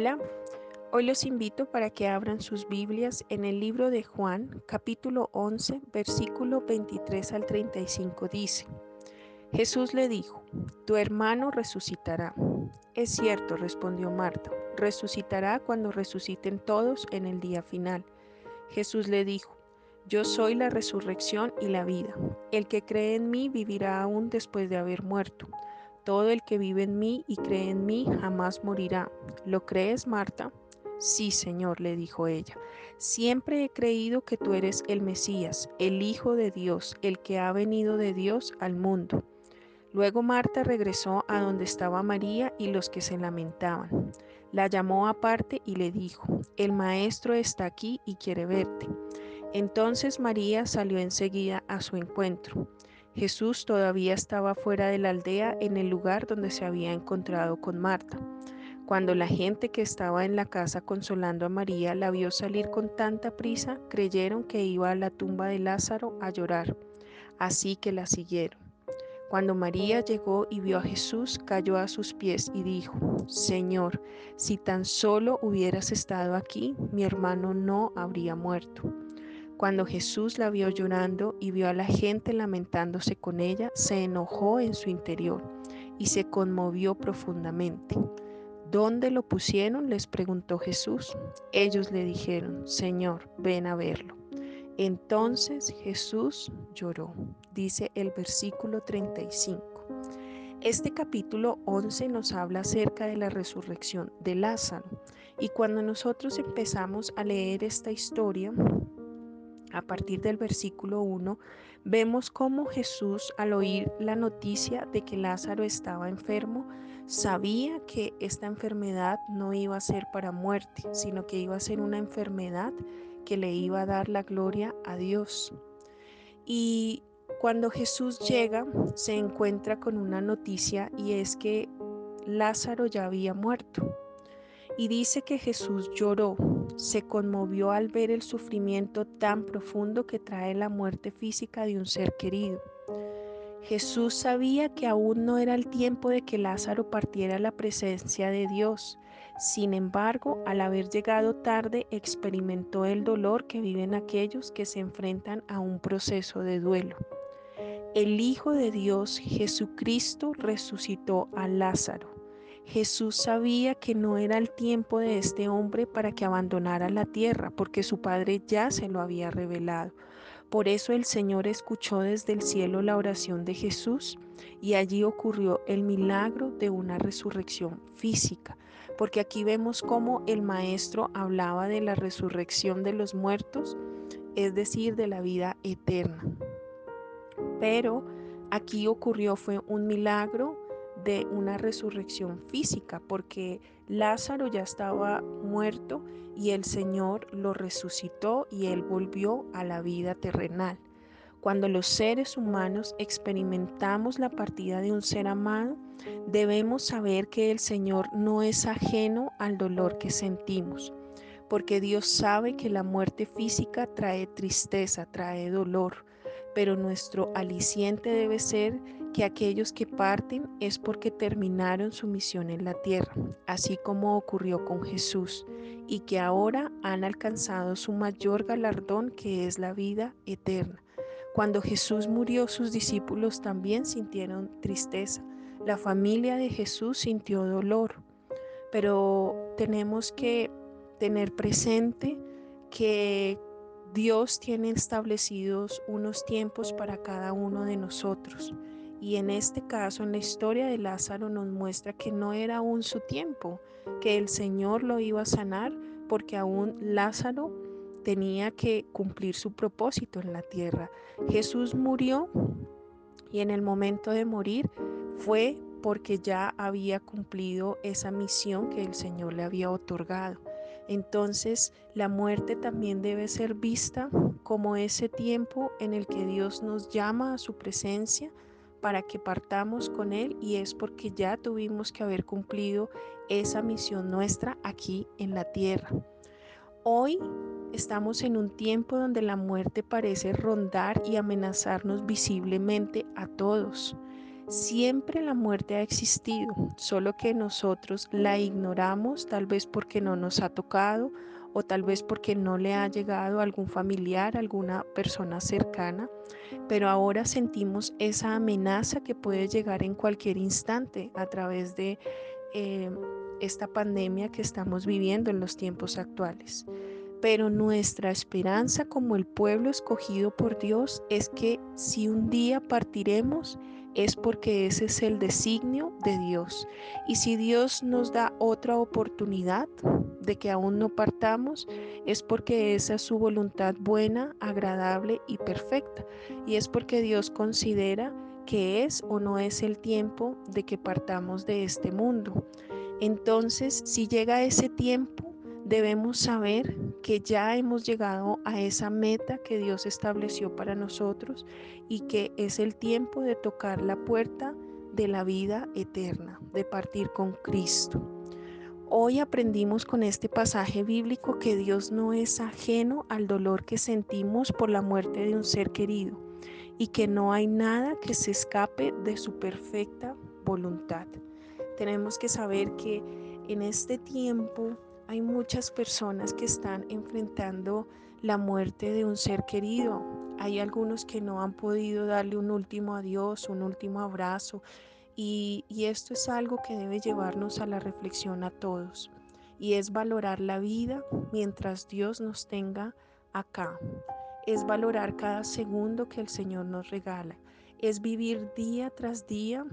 Hola, hoy los invito para que abran sus Biblias en el libro de Juan, capítulo 11, versículo 23 al 35 dice, Jesús le dijo, tu hermano resucitará. Es cierto, respondió Marta, resucitará cuando resuciten todos en el día final. Jesús le dijo, yo soy la resurrección y la vida. El que cree en mí vivirá aún después de haber muerto. Todo el que vive en mí y cree en mí jamás morirá. ¿Lo crees, Marta? Sí, Señor, le dijo ella. Siempre he creído que tú eres el Mesías, el Hijo de Dios, el que ha venido de Dios al mundo. Luego Marta regresó a donde estaba María y los que se lamentaban. La llamó aparte y le dijo, el Maestro está aquí y quiere verte. Entonces María salió enseguida a su encuentro. Jesús todavía estaba fuera de la aldea en el lugar donde se había encontrado con Marta. Cuando la gente que estaba en la casa consolando a María la vio salir con tanta prisa, creyeron que iba a la tumba de Lázaro a llorar, así que la siguieron. Cuando María llegó y vio a Jesús, cayó a sus pies y dijo, Señor, si tan solo hubieras estado aquí, mi hermano no habría muerto. Cuando Jesús la vio llorando y vio a la gente lamentándose con ella, se enojó en su interior y se conmovió profundamente. ¿Dónde lo pusieron? les preguntó Jesús. Ellos le dijeron, Señor, ven a verlo. Entonces Jesús lloró, dice el versículo 35. Este capítulo 11 nos habla acerca de la resurrección de Lázaro. Y cuando nosotros empezamos a leer esta historia, a partir del versículo 1, vemos cómo Jesús al oír la noticia de que Lázaro estaba enfermo, sabía que esta enfermedad no iba a ser para muerte, sino que iba a ser una enfermedad que le iba a dar la gloria a Dios. Y cuando Jesús llega, se encuentra con una noticia y es que Lázaro ya había muerto. Y dice que Jesús lloró, se conmovió al ver el sufrimiento tan profundo que trae la muerte física de un ser querido. Jesús sabía que aún no era el tiempo de que Lázaro partiera a la presencia de Dios. Sin embargo, al haber llegado tarde, experimentó el dolor que viven aquellos que se enfrentan a un proceso de duelo. El Hijo de Dios, Jesucristo, resucitó a Lázaro. Jesús sabía que no era el tiempo de este hombre para que abandonara la tierra, porque su Padre ya se lo había revelado. Por eso el Señor escuchó desde el cielo la oración de Jesús y allí ocurrió el milagro de una resurrección física, porque aquí vemos cómo el Maestro hablaba de la resurrección de los muertos, es decir, de la vida eterna. Pero aquí ocurrió fue un milagro de una resurrección física, porque Lázaro ya estaba muerto y el Señor lo resucitó y él volvió a la vida terrenal. Cuando los seres humanos experimentamos la partida de un ser amado, debemos saber que el Señor no es ajeno al dolor que sentimos, porque Dios sabe que la muerte física trae tristeza, trae dolor, pero nuestro aliciente debe ser que aquellos que parten es porque terminaron su misión en la tierra, así como ocurrió con Jesús, y que ahora han alcanzado su mayor galardón que es la vida eterna. Cuando Jesús murió, sus discípulos también sintieron tristeza. La familia de Jesús sintió dolor, pero tenemos que tener presente que Dios tiene establecidos unos tiempos para cada uno de nosotros. Y en este caso, en la historia de Lázaro, nos muestra que no era aún su tiempo, que el Señor lo iba a sanar porque aún Lázaro tenía que cumplir su propósito en la tierra. Jesús murió y en el momento de morir fue porque ya había cumplido esa misión que el Señor le había otorgado. Entonces la muerte también debe ser vista como ese tiempo en el que Dios nos llama a su presencia para que partamos con Él y es porque ya tuvimos que haber cumplido esa misión nuestra aquí en la tierra. Hoy estamos en un tiempo donde la muerte parece rondar y amenazarnos visiblemente a todos. Siempre la muerte ha existido, solo que nosotros la ignoramos, tal vez porque no nos ha tocado o tal vez porque no le ha llegado algún familiar, alguna persona cercana, pero ahora sentimos esa amenaza que puede llegar en cualquier instante a través de eh, esta pandemia que estamos viviendo en los tiempos actuales. Pero nuestra esperanza como el pueblo escogido por Dios es que si un día partiremos, es porque ese es el designio de Dios. Y si Dios nos da otra oportunidad de que aún no partamos, es porque esa es su voluntad buena, agradable y perfecta. Y es porque Dios considera que es o no es el tiempo de que partamos de este mundo. Entonces, si llega ese tiempo, debemos saber que ya hemos llegado a esa meta que Dios estableció para nosotros y que es el tiempo de tocar la puerta de la vida eterna, de partir con Cristo. Hoy aprendimos con este pasaje bíblico que Dios no es ajeno al dolor que sentimos por la muerte de un ser querido y que no hay nada que se escape de su perfecta voluntad. Tenemos que saber que en este tiempo hay muchas personas que están enfrentando la muerte de un ser querido. Hay algunos que no han podido darle un último adiós, un último abrazo. Y, y esto es algo que debe llevarnos a la reflexión a todos. Y es valorar la vida mientras Dios nos tenga acá. Es valorar cada segundo que el Señor nos regala. Es vivir día tras día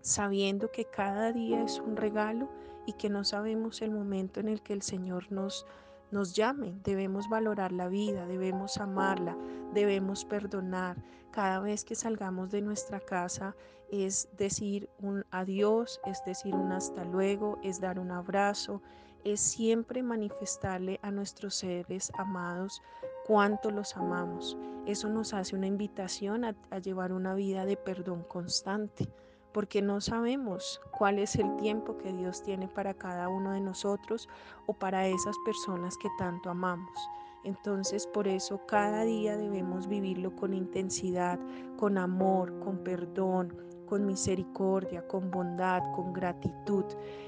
sabiendo que cada día es un regalo y que no sabemos el momento en el que el Señor nos, nos llame. Debemos valorar la vida, debemos amarla, debemos perdonar. Cada vez que salgamos de nuestra casa es decir un adiós, es decir un hasta luego, es dar un abrazo, es siempre manifestarle a nuestros seres amados cuánto los amamos. Eso nos hace una invitación a, a llevar una vida de perdón constante porque no sabemos cuál es el tiempo que Dios tiene para cada uno de nosotros o para esas personas que tanto amamos. Entonces por eso cada día debemos vivirlo con intensidad, con amor, con perdón, con misericordia, con bondad, con gratitud.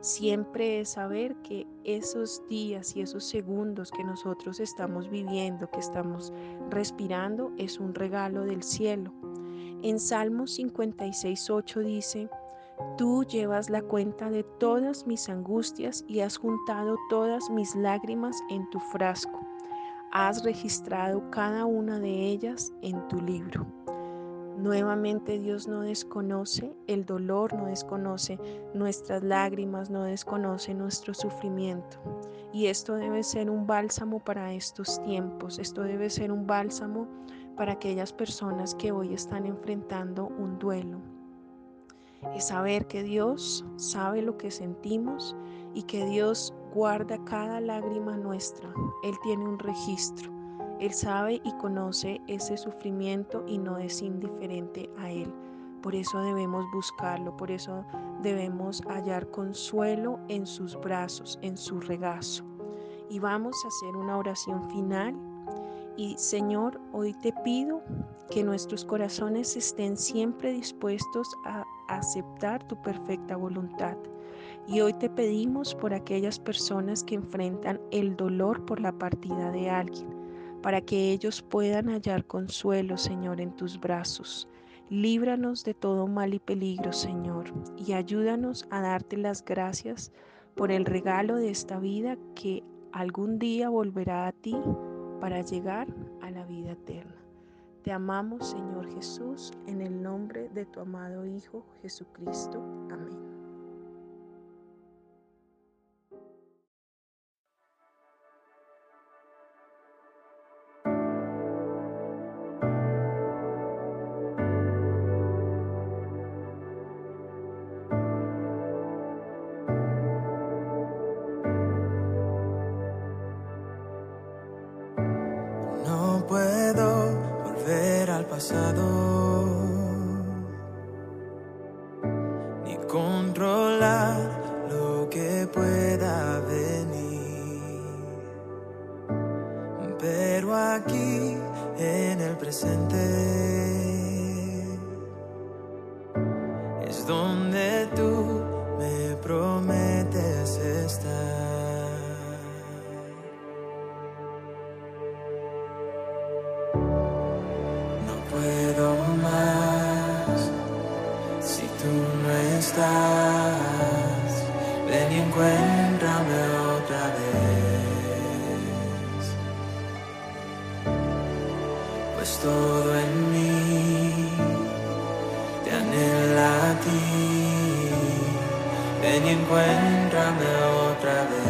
Siempre es saber que esos días y esos segundos que nosotros estamos viviendo, que estamos respirando, es un regalo del cielo en Salmos 56.8 dice, Tú llevas la cuenta de todas mis angustias y has juntado todas mis lágrimas en tu frasco. Has registrado cada una de ellas en tu libro. Nuevamente Dios no desconoce el dolor, no desconoce nuestras lágrimas, no desconoce nuestro sufrimiento. Y esto debe ser un bálsamo para estos tiempos, esto debe ser un bálsamo para aquellas personas que hoy están enfrentando un duelo. Es saber que Dios sabe lo que sentimos y que Dios guarda cada lágrima nuestra. Él tiene un registro. Él sabe y conoce ese sufrimiento y no es indiferente a Él. Por eso debemos buscarlo, por eso debemos hallar consuelo en sus brazos, en su regazo. Y vamos a hacer una oración final y Señor, hoy te pido que nuestros corazones estén siempre dispuestos a aceptar tu perfecta voluntad. Y hoy te pedimos por aquellas personas que enfrentan el dolor por la partida de alguien, para que ellos puedan hallar consuelo, Señor, en tus brazos. Líbranos de todo mal y peligro, Señor, y ayúdanos a darte las gracias por el regalo de esta vida que algún día volverá a ti para llegar a la vida eterna. Te amamos, Señor Jesús, en el nombre de tu amado Hijo Jesucristo. Amén. pasado. encuéntrame otra vez.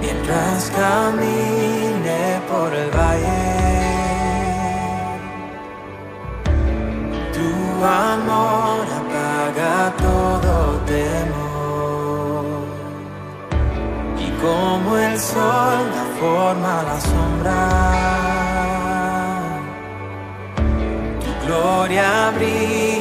Mientras camino. como el sol da forma a la sombra. Tu gloria brilla.